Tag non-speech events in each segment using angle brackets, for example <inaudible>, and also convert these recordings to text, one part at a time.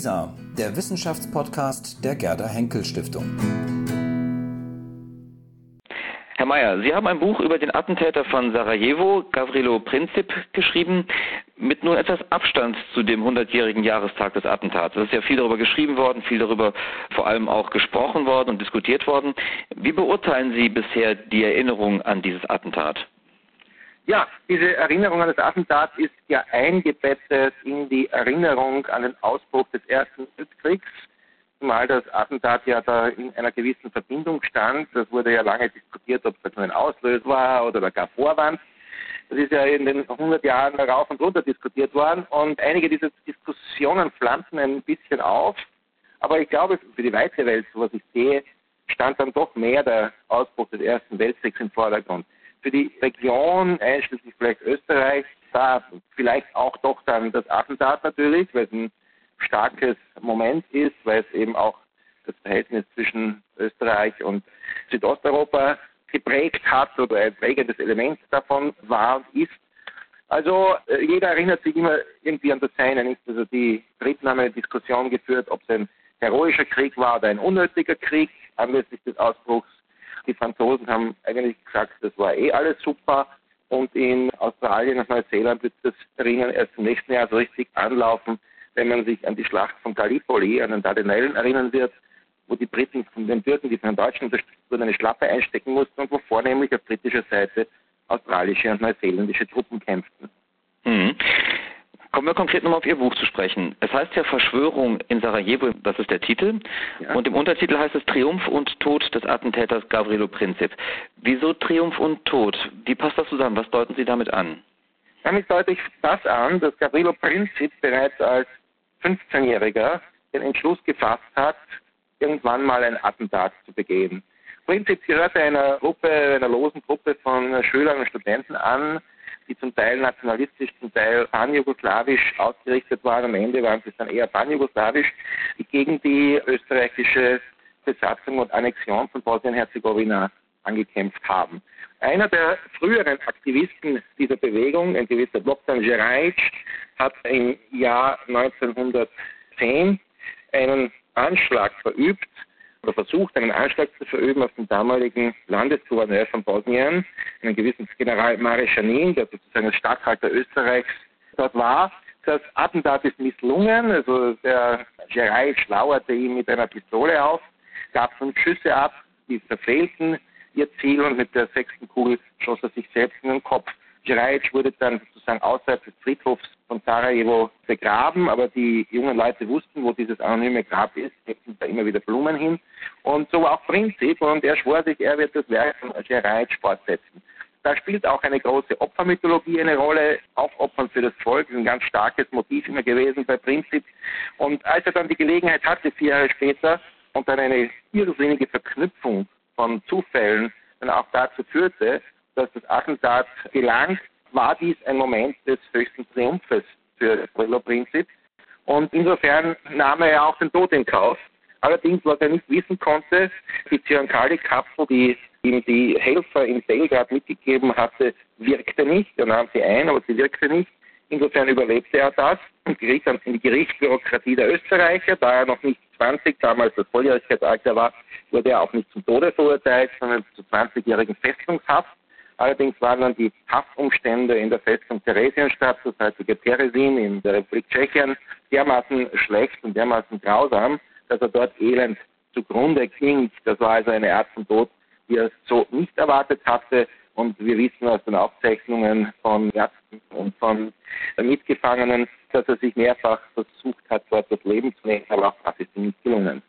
WISA, der Wissenschaftspodcast der Gerda Henkel Stiftung. Herr Mayer, Sie haben ein Buch über den Attentäter von Sarajevo, Gavrilo Princip, geschrieben, mit nur etwas Abstand zu dem 100-jährigen Jahrestag des Attentats. Es ist ja viel darüber geschrieben worden, viel darüber vor allem auch gesprochen worden und diskutiert worden. Wie beurteilen Sie bisher die Erinnerung an dieses Attentat? Ja, diese Erinnerung an das Attentat ist ja eingebettet in die Erinnerung an den Ausbruch des Ersten Weltkriegs zumal das Attentat ja da in einer gewissen Verbindung stand. Das wurde ja lange diskutiert, ob das nur ein Auslöser war oder gar Vorwand. Das ist ja in den 100 Jahren rauf und runter diskutiert worden und einige dieser Diskussionen flammten ein bisschen auf. Aber ich glaube, für die weitere Welt, so was ich sehe, stand dann doch mehr der Ausbruch des Ersten Weltkriegs im Vordergrund. Für die Region, einschließlich vielleicht Österreich, da vielleicht auch doch dann das Attentat natürlich, weil es ein starkes Moment ist, weil es eben auch das Verhältnis zwischen Österreich und Südosteuropa geprägt hat oder ein prägendes Element davon war und ist. Also äh, jeder erinnert sich immer irgendwie an das Seine. Nicht? Also die Briten haben eine Diskussion geführt, ob es ein heroischer Krieg war oder ein unnötiger Krieg anlässlich des Ausbruchs. Die Franzosen haben eigentlich gesagt, das war eh alles super. Und in Australien und Neuseeland wird das Ringen erst im nächsten Jahr so richtig anlaufen wenn man sich an die Schlacht von Gallipoli, an den Dardanellen erinnern wird, wo die Briten von den Türken, die von den Deutschen unterstützt wurden, eine Schlappe einstecken mussten und wo vornehmlich auf britischer Seite australische und neuseeländische Truppen kämpften. Mhm. Kommen wir konkret nochmal auf Ihr Buch zu sprechen. Es heißt ja Verschwörung in Sarajevo, das ist der Titel. Ja. Und im Untertitel heißt es Triumph und Tod des Attentäters Gavrilo Princip. Wieso Triumph und Tod? Wie passt das zusammen? Was deuten Sie damit an? Damit deute ich das an, dass Gavrilo Princip bereits als 15-Jähriger den Entschluss gefasst hat, irgendwann mal ein Attentat zu begehen. Prinzip gehörte einer Gruppe, einer losen Gruppe von Schülern und Studenten an, die zum Teil nationalistisch, zum Teil panjugoslawisch ausgerichtet waren. Am Ende waren sie dann eher panjugoslawisch, gegen die österreichische Besatzung und Annexion von Bosnien-Herzegowina angekämpft haben. Einer der früheren Aktivisten dieser Bewegung, ein gewisser Bogdan Gerajic, hat im Jahr 1910 einen Anschlag verübt oder versucht, einen Anschlag zu verüben auf den damaligen Landesgouverneur von Bosnien, einen gewissen General Mareschanin, der sozusagen als Statthalter Österreichs dort war. Das Attentat ist misslungen, also der Gerajic lauerte ihm mit einer Pistole auf, gab fünf Schüsse ab, die verfehlten ihr Ziel und mit der sechsten Kugel schoss er sich selbst in den Kopf. Jerajic wurde dann sozusagen außerhalb des Friedhofs von Sarajevo begraben, aber die jungen Leute wussten, wo dieses anonyme Grab ist, steckten da immer wieder Blumen hin. Und so war auch Prinzip und er schwor sich, er wird das Werk von Jerajic fortsetzen. Da spielt auch eine große Opfermythologie eine Rolle, Aufopfern für das Volk, ist ein ganz starkes Motiv immer gewesen bei Prinzip. Und als er dann die Gelegenheit hatte, vier Jahre später, und dann eine irrsinnige Verknüpfung von Zufällen dann auch dazu führte, dass das Attentat gelang, war dies ein Moment des höchsten Triumphes für das Brillo-Prinzip. Und insofern nahm er auch den Tod in Kauf. Allerdings, was er nicht wissen konnte, die Zyankali-Kapsel, die ihm die Helfer in Belgrad mitgegeben hatte, wirkte nicht. Er nahm sie ein, aber sie wirkte nicht. Insofern überlebte er das und geriet dann in die Gerichtsbürokratie der Österreicher, da er noch nicht 20, damals das Volljährigkeitsalter war, wurde er auch nicht zum Tode verurteilt, sondern zu 20-jährigen Festungshaft. Allerdings waren dann die Haftumstände in der Festung Theresienstadt, das heutige Teresin in der Republik Tschechien, dermaßen schlecht und dermaßen grausam, dass er dort elend zugrunde ging. Das war also eine Art von Tod, die er so nicht erwartet hatte. Und wir wissen aus den Aufzeichnungen von Ärzten und von Mitgefangenen, dass er sich mehrfach versucht hat, dort das Leben zu nehmen, aber auch das ist ihm nicht gelungen.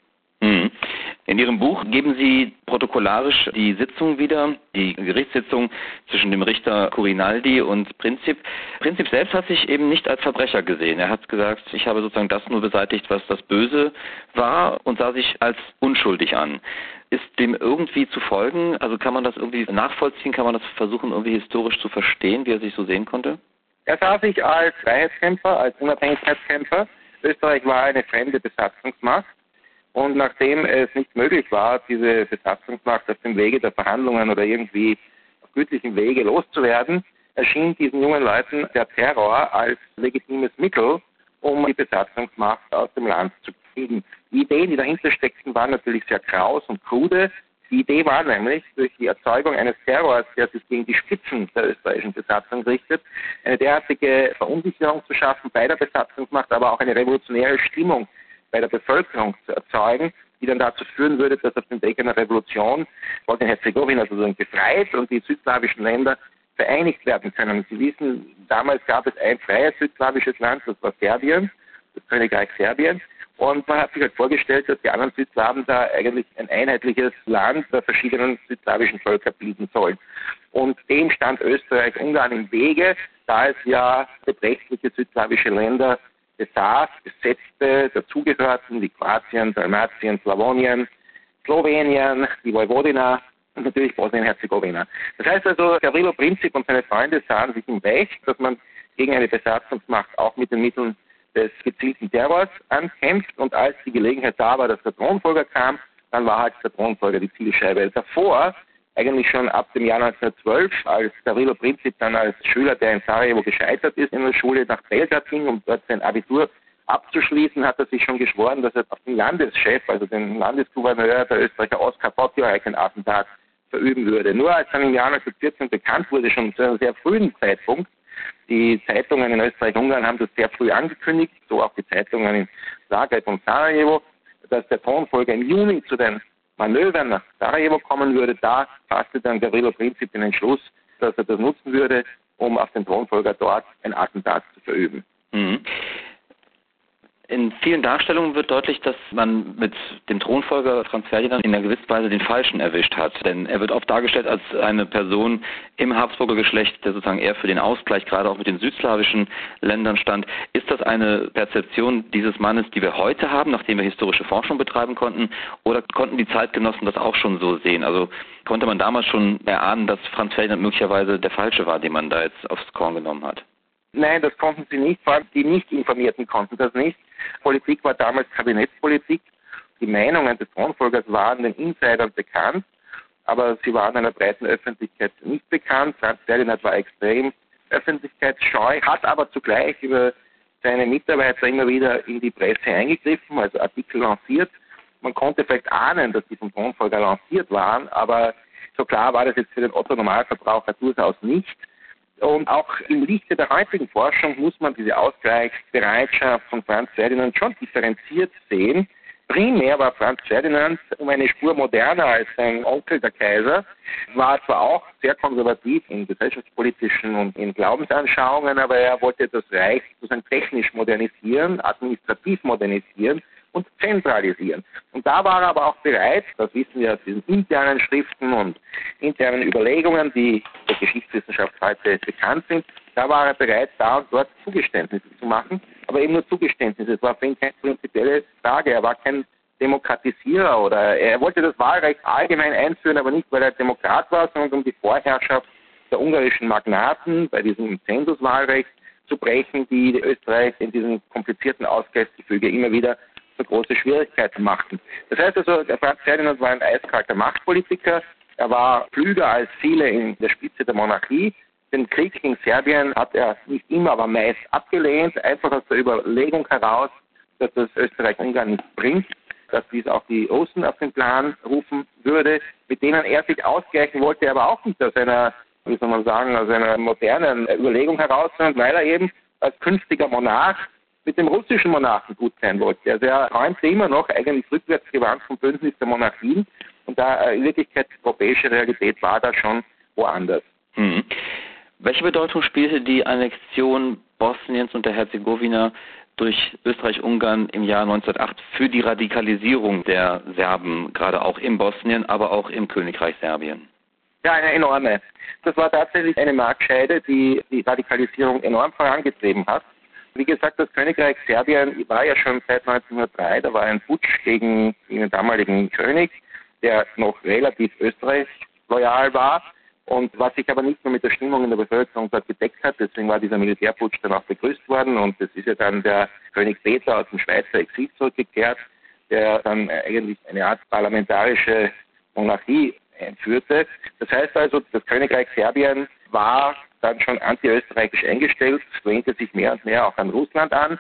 In Ihrem Buch geben Sie protokollarisch die Sitzung wieder, die Gerichtssitzung zwischen dem Richter Curinaldi und Prinzip. Prinzip selbst hat sich eben nicht als Verbrecher gesehen. Er hat gesagt, ich habe sozusagen das nur beseitigt, was das Böse war und sah sich als unschuldig an. Ist dem irgendwie zu folgen? Also kann man das irgendwie nachvollziehen? Kann man das versuchen, irgendwie historisch zu verstehen, wie er sich so sehen konnte? Er sah sich als Freiheitskämpfer, als Unabhängigkeitskämpfer. Österreich war eine fremde Besatzungsmacht. Und nachdem es nicht möglich war, diese Besatzungsmacht auf dem Wege der Verhandlungen oder irgendwie auf gütlichem Wege loszuwerden, erschien diesen jungen Leuten der Terror als legitimes Mittel, um die Besatzungsmacht aus dem Land zu kriegen. Die Ideen, die dahinter steckten, waren natürlich sehr kraus und krude. Die Idee war nämlich, durch die Erzeugung eines Terrors, der sich gegen die Spitzen der österreichischen Besatzung richtet, eine derartige Verunsicherung zu schaffen bei der Besatzungsmacht, aber auch eine revolutionäre Stimmung bei der Bevölkerung zu erzeugen, die dann dazu führen würde, dass auf dem Weg einer Revolution Bosnien-Herzegowina sozusagen befreit und die südslawischen Länder vereinigt werden können. Sie wissen, damals gab es ein freies südslawisches Land, das war Serbien, das Königreich Serbien. Und man hat sich halt vorgestellt, dass die anderen Südslawen da eigentlich ein einheitliches Land der verschiedenen südslawischen Völker bilden sollen. Und dem stand Österreich-Ungarn im Wege, da es ja beträchtliche südslawische Länder besaß, besetzte, dazugehörten, wie Kroatien, Dalmatien, Slawonien, Slowenien, die Vojvodina und natürlich Bosnien-Herzegowina. Das heißt also, Gavrilo Princip und seine Freunde sahen sich im Recht, dass man gegen eine Besatzungsmacht auch mit den Mitteln des gezielten Terrors ankämpft und als die Gelegenheit da war, dass der Thronfolger kam, dann war halt der Thronfolger die Zielscheibe. Davor, eigentlich schon ab dem Jahr 1912, als Gavrilo Princip dann als Schüler, der in Sarajevo gescheitert ist in der Schule, nach Belgrad ging, um dort sein Abitur abzuschließen, hat er sich schon geschworen, dass er auf den Landeschef, also den Landesgouverneur der Österreicher Oskar Potjoek, ein Attentat verüben würde. Nur als dann im Jahr 1914 bekannt wurde, schon zu einem sehr frühen Zeitpunkt, die Zeitungen in Österreich-Ungarn haben das sehr früh angekündigt, so auch die Zeitungen in Zagreb und Sarajevo, dass der Thronfolger im Juni zu den Manövern nach Sarajevo kommen würde. Da fasste dann Gavrilo Princip den Entschluss, dass er das nutzen würde, um auf den Thronfolger dort ein Attentat zu verüben. Mhm. In vielen Darstellungen wird deutlich, dass man mit dem Thronfolger Franz Ferdinand in einer gewissen Weise den Falschen erwischt hat. Denn er wird oft dargestellt als eine Person im Habsburger Geschlecht, der sozusagen eher für den Ausgleich gerade auch mit den südslawischen Ländern stand. Ist das eine Perzeption dieses Mannes, die wir heute haben, nachdem wir historische Forschung betreiben konnten? Oder konnten die Zeitgenossen das auch schon so sehen? Also konnte man damals schon erahnen, dass Franz Ferdinand möglicherweise der Falsche war, den man da jetzt aufs Korn genommen hat? Nein, das konnten sie nicht, allem die Nicht-Informierten konnten das nicht. Politik war damals Kabinettspolitik. Die Meinungen des Thronfolgers waren den Insidern bekannt, aber sie waren einer breiten Öffentlichkeit nicht bekannt. Franz Ferdinand war extrem öffentlichkeitsscheu, hat aber zugleich über seine Mitarbeiter immer wieder in die Presse eingegriffen, also Artikel lanciert. Man konnte vielleicht ahnen, dass die vom Thronfolger lanciert waren, aber so klar war das jetzt für den Otto Normalverbraucher durchaus nicht. Und auch im Lichte der heutigen Forschung muss man diese Ausgleichsbereitschaft von Franz Ferdinand schon differenziert sehen. Primär war Franz Ferdinand um eine Spur moderner als sein Onkel der Kaiser, war zwar auch sehr konservativ in gesellschaftspolitischen und in Glaubensanschauungen, aber er wollte das Reich sozusagen technisch modernisieren, administrativ modernisieren und zentralisieren. Und da war er aber auch bereit, das wissen wir aus diesen internen Schriften und internen Überlegungen, die der Geschichtswissenschaft heute bekannt sind, da war er bereit, da und dort Zugeständnisse zu machen, aber eben nur Zugeständnisse. Es war für ihn keine prinzipielle Frage. Er war kein Demokratisierer oder er wollte das Wahlrecht allgemein einführen, aber nicht, weil er Demokrat war, sondern um die Vorherrschaft der ungarischen Magnaten bei diesem Zensuswahlrecht zu brechen, die Österreich in diesem komplizierten Ausgleichsgefüge immer wieder so große Schwierigkeiten machten. Das heißt also, der Franz Ferdinand war ein eiskalter Machtpolitiker. Er war klüger als viele in der Spitze der Monarchie. Den Krieg gegen Serbien hat er nicht immer, aber meist abgelehnt, einfach aus der Überlegung heraus, dass das Österreich-Ungarn nicht bringt, dass dies auch die Russen auf den Plan rufen würde, mit denen er sich ausgleichen wollte, aber auch nicht aus einer, wie soll man sagen, aus einer modernen Überlegung heraus, sondern weil er eben als künftiger Monarch mit dem russischen Monarchen gut sein wollte. Also er räumte immer noch eigentlich rückwärts gewandt vom Bündnis der Monarchien und da äh, in Wirklichkeit die europäische Realität war da schon woanders. Hm. Welche Bedeutung spielte die Annexion Bosniens und der Herzegowina durch Österreich-Ungarn im Jahr 1908 für die Radikalisierung der Serben, gerade auch in Bosnien, aber auch im Königreich Serbien? Ja, eine enorme. Das war tatsächlich eine Marktscheide, die die Radikalisierung enorm vorangetrieben hat. Wie gesagt, das Königreich Serbien war ja schon seit 1903, da war ein Putsch gegen den damaligen König, der noch relativ Österreich loyal war und was sich aber nicht nur mit der Stimmung in der Bevölkerung dort gedeckt hat, deswegen war dieser Militärputsch dann auch begrüßt worden und es ist ja dann der König Peter aus dem Schweizer Exil zurückgekehrt, der dann eigentlich eine Art parlamentarische Monarchie einführte. Das heißt also, das Königreich Serbien war dann schon anti-österreichisch eingestellt, lehnte sich mehr und mehr auch an Russland an.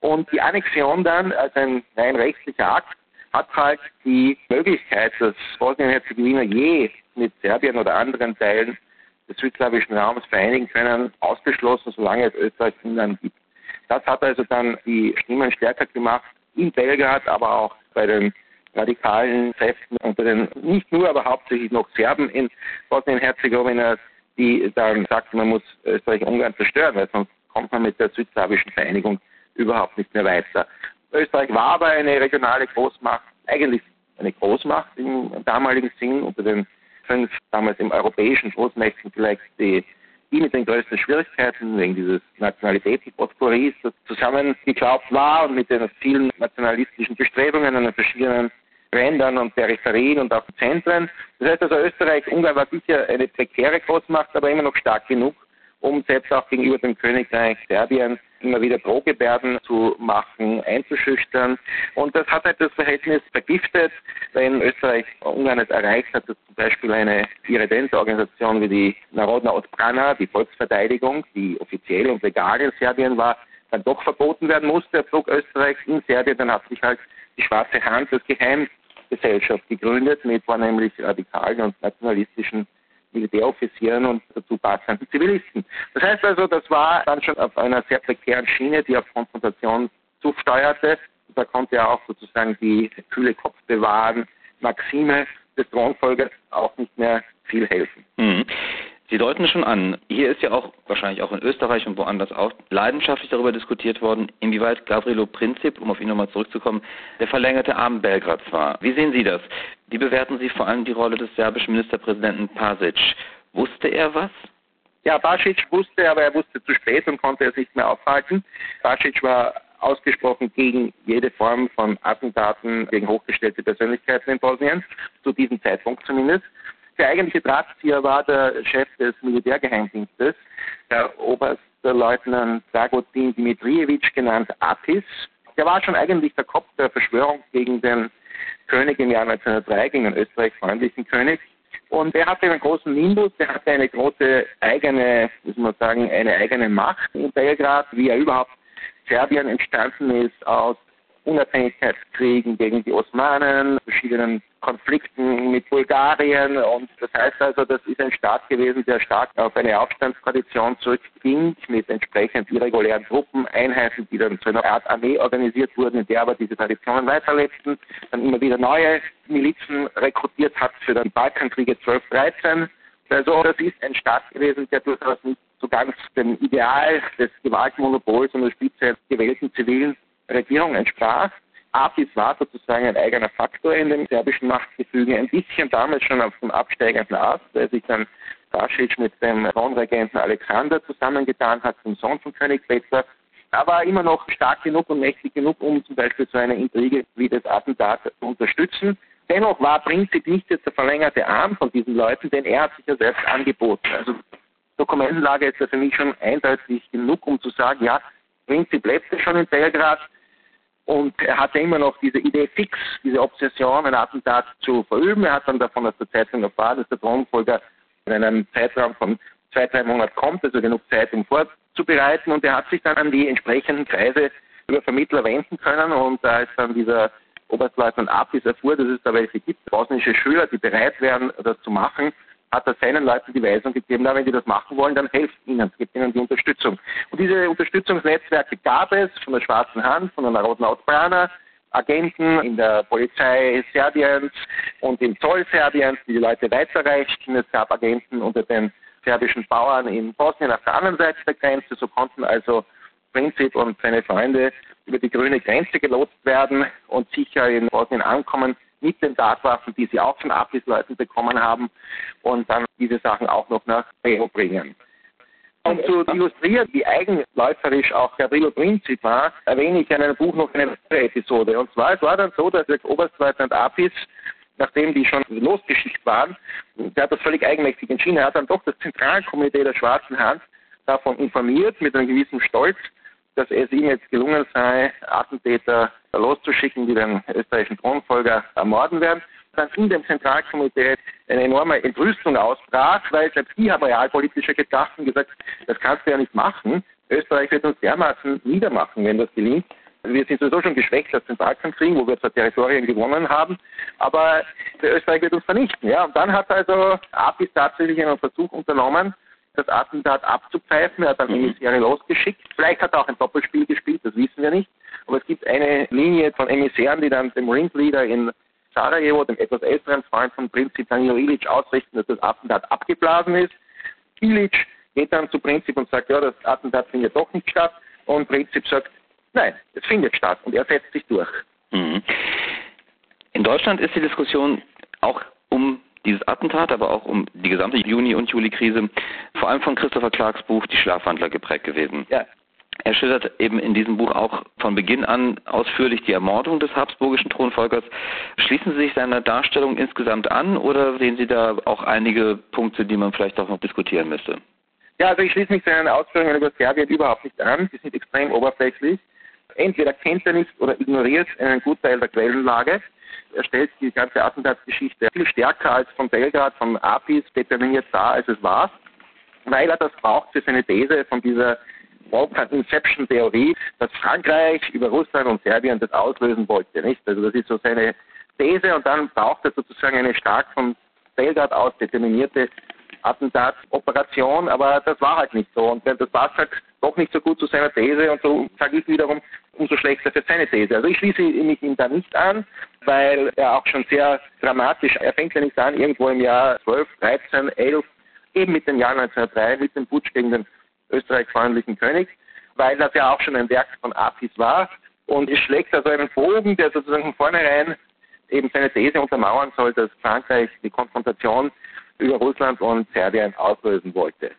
Und die Annexion dann, als ein rein rechtlicher Akt, hat halt die Möglichkeit, dass Bosnien-Herzegowina je mit Serbien oder anderen Teilen des südslawischen Raums vereinigen können, ausgeschlossen, solange es Österreich-Finnland gibt. Das hat also dann die Stimmen stärker gemacht in Belgrad, aber auch bei den radikalen Kräften unter den nicht nur, aber hauptsächlich noch Serben in Bosnien-Herzegowina, die dann sagten, man muss Österreich-Ungarn zerstören, weil sonst kommt man mit der südslawischen Vereinigung überhaupt nicht mehr weiter. Österreich war aber eine regionale Großmacht, eigentlich eine Großmacht im damaligen Sinn, unter den fünf damals im europäischen Großmächten vielleicht die, die mit den größten Schwierigkeiten wegen dieses Nationalitätenpotpourris, zusammengeklaubt war und mit den vielen nationalistischen Bestrebungen an den verschiedenen Rändern und Peripherien und auch Zentren. Das heißt also, Österreich, Ungarn war sicher eine prekäre Großmacht, aber immer noch stark genug, um selbst auch gegenüber dem Königreich Serbien immer wieder Drohgebärden zu machen, einzuschüchtern. Und das hat halt das Verhältnis vergiftet, wenn Österreich Ungarn es erreicht hat, dass zum Beispiel eine Irredentorganisation wie die Narodna Odbrana, die Volksverteidigung, die offiziell und legal in Serbien war, dann doch verboten werden musste, der Flug Österreichs in Serbien. Dann hat sich halt die schwarze Hand des Geheimgesellschaft gegründet mit vornehmlich radikalen und nationalistischen Militäroffizieren und dazu passenden Zivilisten. Das heißt also, das war dann schon auf einer sehr prekären Schiene, die auf Konfrontation zusteuerte. Da konnte ja auch sozusagen die kühle Kopf bewahren, Maxime des Thronfolgers auch nicht mehr viel helfen. Mhm. Sie deuten schon an, hier ist ja auch wahrscheinlich auch in Österreich und woanders auch leidenschaftlich darüber diskutiert worden, inwieweit Gavrilo Princip, um auf ihn nochmal zurückzukommen, der verlängerte Arm Belgrads war. Wie sehen Sie das? Wie bewerten Sie vor allem die Rolle des serbischen Ministerpräsidenten Pasic? Wusste er was? Ja, Basic wusste, aber er wusste zu spät und konnte es nicht mehr aufhalten. Basic war ausgesprochen gegen jede Form von Attentaten gegen hochgestellte Persönlichkeiten in Bosnien, zu diesem Zeitpunkt zumindest. Der eigentliche Drahtzieher war der Chef des Militärgeheimdienstes, der Oberstleutnant Dragutin Dimitrijevic, genannt Atis. Der war schon eigentlich der Kopf der Verschwörung gegen den König im Jahr 1903, gegen den österreichfreundlichen König. Und er hatte einen großen Nimbus, er hatte eine große eigene, muss man sagen, eine eigene Macht in Belgrad, wie er überhaupt Serbien entstanden ist aus Unabhängigkeitskriegen gegen die Osmanen, verschiedenen Konflikten mit Bulgarien und das heißt also, das ist ein Staat gewesen, der stark auf eine Aufstandstradition zurückging mit entsprechend irregulären Truppen, Einheiten, die dann zu einer Art Armee organisiert wurden, in der aber diese Traditionen weiterlebten, dann immer wieder neue Milizen rekrutiert hat für den Balkankriege 12, 13. Also das ist ein Staat gewesen, der durchaus nicht so ganz dem Ideal des Gewaltmonopols und der Spitze gewählten zivilen Regierung entsprach. APIS war sozusagen ein eigener Faktor in dem serbischen Machtgefüge, ein bisschen damals schon auf dem absteigenden Ast, weil sich dann Basic mit dem Kronregenten Alexander zusammengetan hat, dem Sohn von König Peter, aber immer noch stark genug und mächtig genug, um zum Beispiel so eine Intrige wie das Attentat zu unterstützen. Dennoch war Prinzip nicht jetzt der verlängerte Arm von diesen Leuten, denn er hat sich ja selbst angeboten. Also Dokumentenlage ist ja für mich schon eindeutig genug, um zu sagen, ja, Prinzip lebte schon in Belgrad, und er hatte immer noch diese Idee fix, diese Obsession, ein Attentat zu verüben. Er hat dann davon aus der Zeitung erfahren, dass der Thronfolger in einem Zeitraum von zwei, drei Monaten kommt, also genug Zeit, um vorzubereiten. Und er hat sich dann an die entsprechenden Kreise über Vermittler wenden können. Und da ist dann dieser Oberstleutnant Apis erfuhr, dass es da welche gibt, bosnische Schüler, die bereit wären, das zu machen, hat er seinen Leuten die Weisung gegeben, na, wenn die das machen wollen, dann helft ihnen, gebt ihnen die Unterstützung. Und diese Unterstützungsnetzwerke gab es von der Schwarzen Hand, von der Narodna Odbrana, Agenten in der Polizei Serbiens und im Zoll Serbiens, die die Leute weiterreichten. Es gab Agenten unter den serbischen Bauern in Bosnien auf der anderen Seite der Grenze. So konnten also Prinzip und seine Freunde über die grüne Grenze gelotst werden und sicher in Bosnien ankommen mit den Tatwaffen, die sie auch von Abrisleuten bekommen haben und dann diese Sachen auch noch nach Rio bringen. Um zu illustrieren, wie eigenläuferisch auch Gavrilo Princip war, erwähne ich in einem Buch noch eine weitere Episode. Und zwar, es war dann so, dass der Oberstleutnant Apis, nachdem die schon losgeschickt waren, der hat das völlig eigenmächtig entschieden, er hat dann doch das Zentralkomitee der Schwarzen Hand davon informiert, mit einem gewissen Stolz, dass es ihm jetzt gelungen sei, Attentäter loszuschicken, die den österreichischen Thronfolger ermorden werden. Dann in dem Zentralkomitee eine enorme Entrüstung ausbrach, weil selbst die haben gedacht und gesagt, das kannst du ja nicht machen. Österreich wird uns dermaßen niedermachen, wenn das gelingt. Wir sind sowieso schon geschwächt aus den Balkankriegen, wo wir zwar Territorien gewonnen haben, aber Österreich wird uns vernichten. Ja? Und dann hat also Apis tatsächlich einen Versuch unternommen, das Attentat abzupfeifen. Er hat dann mhm. Emissäre losgeschickt. Vielleicht hat er auch ein Doppelspiel gespielt, das wissen wir nicht. Aber es gibt eine Linie von Emissären, die dann dem Ringleader in Sarajevo, dem etwas älteren Freund von Prinzip Danilo Ilic, ausrichten, dass das Attentat abgeblasen ist. Ilic geht dann zu Prinzip und sagt, ja, das Attentat findet doch nicht statt. Und Prinzip sagt, nein, es findet statt. Und er setzt sich durch. Mhm. In Deutschland ist die Diskussion auch um dieses Attentat, aber auch um die gesamte Juni- und Juli-Krise, vor allem von Christopher Clarks Buch Die Schlafwandler geprägt gewesen. Ja. Er schildert eben in diesem Buch auch von Beginn an ausführlich die Ermordung des habsburgischen Thronfolgers. Schließen Sie sich seiner Darstellung insgesamt an oder sehen Sie da auch einige Punkte, die man vielleicht auch noch diskutieren müsste? Ja, also ich schließe mich seinen Ausführungen über Serbien überhaupt nicht an. Die sind extrem oberflächlich. Entweder kennt er nicht oder ignoriert einen Gutteil der Quellenlage. Er stellt die ganze Attentatsgeschichte viel stärker als von Belgrad, von Apis determiniert dar, als es war, weil er das braucht für seine These von dieser Inception-Theorie, dass Frankreich über Russland und Serbien das auslösen wollte. Nicht? Also das ist so seine These und dann braucht er sozusagen eine stark von Belgrad aus determinierte Attentatsoperation, aber das war halt nicht so. Und das passt halt doch nicht so gut zu seiner These und so sage ich wiederum, umso schlechter für seine These. Also ich schließe mich ihm da nicht an, weil er auch schon sehr dramatisch, er fängt ja nicht an, irgendwo im Jahr 12, 13, 11, eben mit dem Jahr 1903, mit dem Putsch gegen den österreichfreundlichen König, weil das ja auch schon ein Werk von Apis war. Und es schlägt also einen Bogen, der sozusagen von vornherein eben seine These untermauern soll, dass Frankreich die Konfrontation über Russland und Serbien auslösen wollte.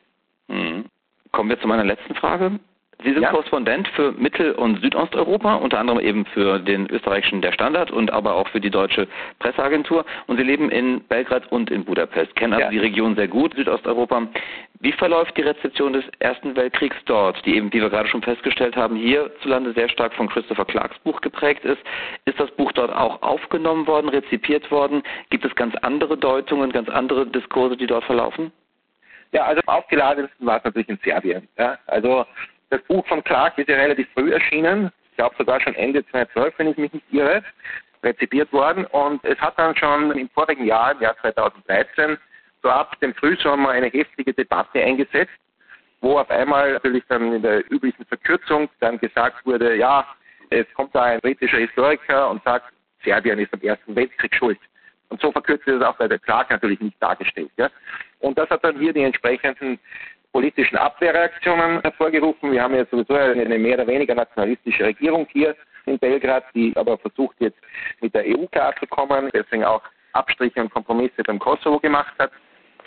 Mhm. Kommen wir zu meiner letzten Frage. Sie sind ja. Korrespondent für Mittel- und Südosteuropa, unter anderem eben für den österreichischen Der Standard und aber auch für die deutsche Presseagentur. Und Sie leben in Belgrad und in Budapest, kennen also ja. die Region sehr gut, Südosteuropa. Wie verläuft die Rezeption des Ersten Weltkriegs dort, die eben, wie wir gerade schon festgestellt haben, hierzulande sehr stark von Christopher Clarks Buch geprägt ist? Ist das Buch dort auch aufgenommen worden, rezipiert worden? Gibt es ganz andere Deutungen, ganz andere Diskurse, die dort verlaufen? Ja, also am aufgeladensten war es natürlich in Serbien. Ja. Also das Buch von Clark ist ja relativ früh erschienen, ich glaube sogar schon Ende 2012, wenn ich mich nicht irre, rezipiert worden. Und es hat dann schon im vorigen Jahr, im Jahr 2013, so ab dem Frühsommer eine heftige Debatte eingesetzt, wo auf einmal natürlich dann in der üblichen Verkürzung dann gesagt wurde, ja, es kommt da ein britischer Historiker und sagt, Serbien ist am Ersten Weltkrieg schuld. Und so verkürzt ist es auch bei der Clark natürlich nicht dargestellt. Ja. Und das hat dann hier die entsprechenden politischen Abwehrreaktionen hervorgerufen. Wir haben ja sowieso eine mehr oder weniger nationalistische Regierung hier in Belgrad, die aber versucht jetzt mit der EU klarzukommen, deswegen auch Abstriche und Kompromisse beim Kosovo gemacht hat.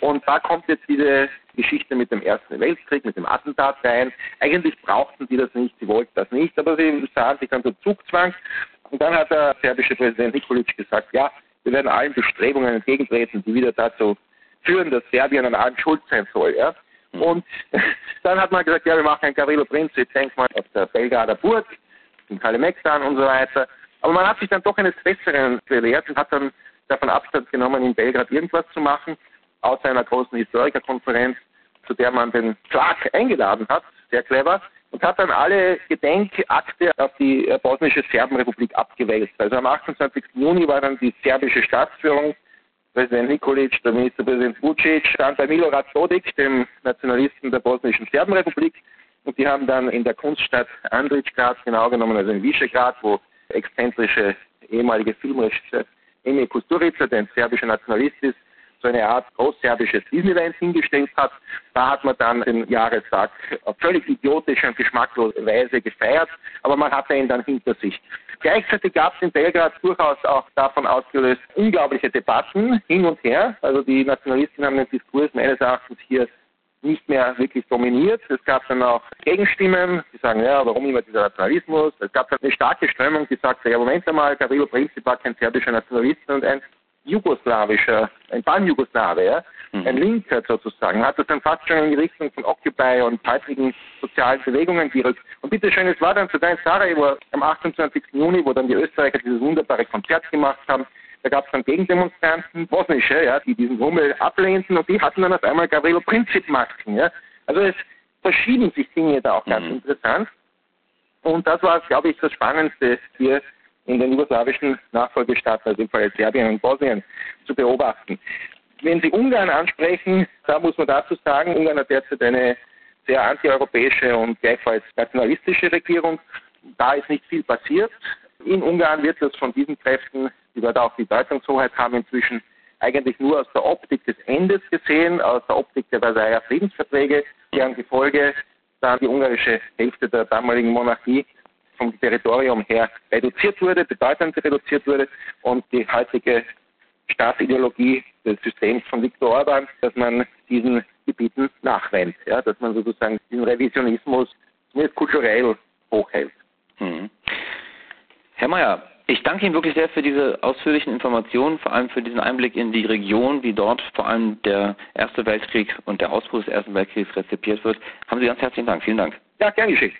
Und da kommt jetzt diese Geschichte mit dem Ersten Weltkrieg, mit dem Attentat rein. Eigentlich brauchten die das nicht, sie wollten das nicht, aber sie sahen sich dann so Zugzwang. Und dann hat der serbische Präsident Nikolic gesagt, ja, wir werden allen Bestrebungen entgegentreten, die wieder dazu führen, dass Serbien an allem schuld sein soll. Ja. Mhm. Und <laughs> dann hat man gesagt, ja, wir machen ein Gavrilo Princip, Denkmal auf der Belgrader Burg, in Kalemegdan und so weiter. Aber man hat sich dann doch eines Besseren belehrt und hat dann davon Abstand genommen, in Belgrad irgendwas zu machen, außer einer großen Historikerkonferenz, zu der man den Clark eingeladen hat, sehr clever, und hat dann alle Gedenkakte auf die bosnische Serbenrepublik abgewälzt. Also am 28. Juni war dann die serbische Staatsführung Präsident Nikolic, der Ministerpräsident Vucic, stand bei Milorad Dodik, dem Nationalisten der bosnischen Serbenrepublik. Und die haben dann in der Kunststadt Andrićgrad, genau genommen, also in Visegrad, wo exzentrische ehemalige Filmregisseur Emil Kusturica, der ein serbischer Nationalist ist, so eine Art großserbisches Disneyland hingestellt hat. Da hat man dann den Jahrestag auf völlig idiotische und geschmacklose Weise gefeiert, aber man hatte ihn dann hinter sich. Gleichzeitig gab es in Belgrad durchaus auch davon ausgelöst unglaubliche Debatten hin und her. Also die Nationalisten haben den Diskurs meines Erachtens hier nicht mehr wirklich dominiert. Es gab dann auch Gegenstimmen, die sagen, ja, warum immer dieser Nationalismus? Es gab dann eine starke Strömung, die sagte, ja, Moment einmal, Gavrilo Princip war kein serbischer Nationalist und ein jugoslawischer, ein Pan-Jugoslawe, ja, mhm. ein Linker sozusagen, hat das dann fast schon in die Richtung von Occupy und halbrigen sozialen Bewegungen gerückt. Und bitteschön, es war dann sogar in Sarajevo am 28. Juni, wo dann die Österreicher dieses wunderbare Konzert gemacht haben, da gab es dann Gegendemonstranten, bosnische, ja, die diesen Rummel ablehnten und die hatten dann auf einmal Gavrilo Princip-Masken. Ja. Also es verschieben sich Dinge da auch ganz mhm. interessant. Und das war, glaube ich, das Spannendste hier in den jugoslawischen Nachfolgestaaten, also im Fall Serbien und Bosnien, zu beobachten. Wenn Sie Ungarn ansprechen, da muss man dazu sagen, Ungarn hat derzeit eine sehr antieuropäische und gleichfalls nationalistische Regierung. Da ist nicht viel passiert. In Ungarn wird das von diesen Kräften, die dort auch die Deutungshoheit haben, inzwischen eigentlich nur aus der Optik des Endes gesehen, aus der Optik der Versailler Friedensverträge, deren Gefolge dann die ungarische Hälfte der damaligen Monarchie vom Territorium her reduziert wurde, bedeutend reduziert wurde und die heutige Staatsideologie des Systems von Viktor Orban, dass man diesen Gebieten nachrennt, ja, dass man sozusagen den Revisionismus zumindest kulturell hochhält. Mhm. Herr Mayer, ich danke Ihnen wirklich sehr für diese ausführlichen Informationen, vor allem für diesen Einblick in die Region, wie dort vor allem der Erste Weltkrieg und der Ausbruch des Ersten Weltkriegs rezipiert wird. Haben Sie ganz herzlichen Dank. Vielen Dank. Ja, gern geschehen.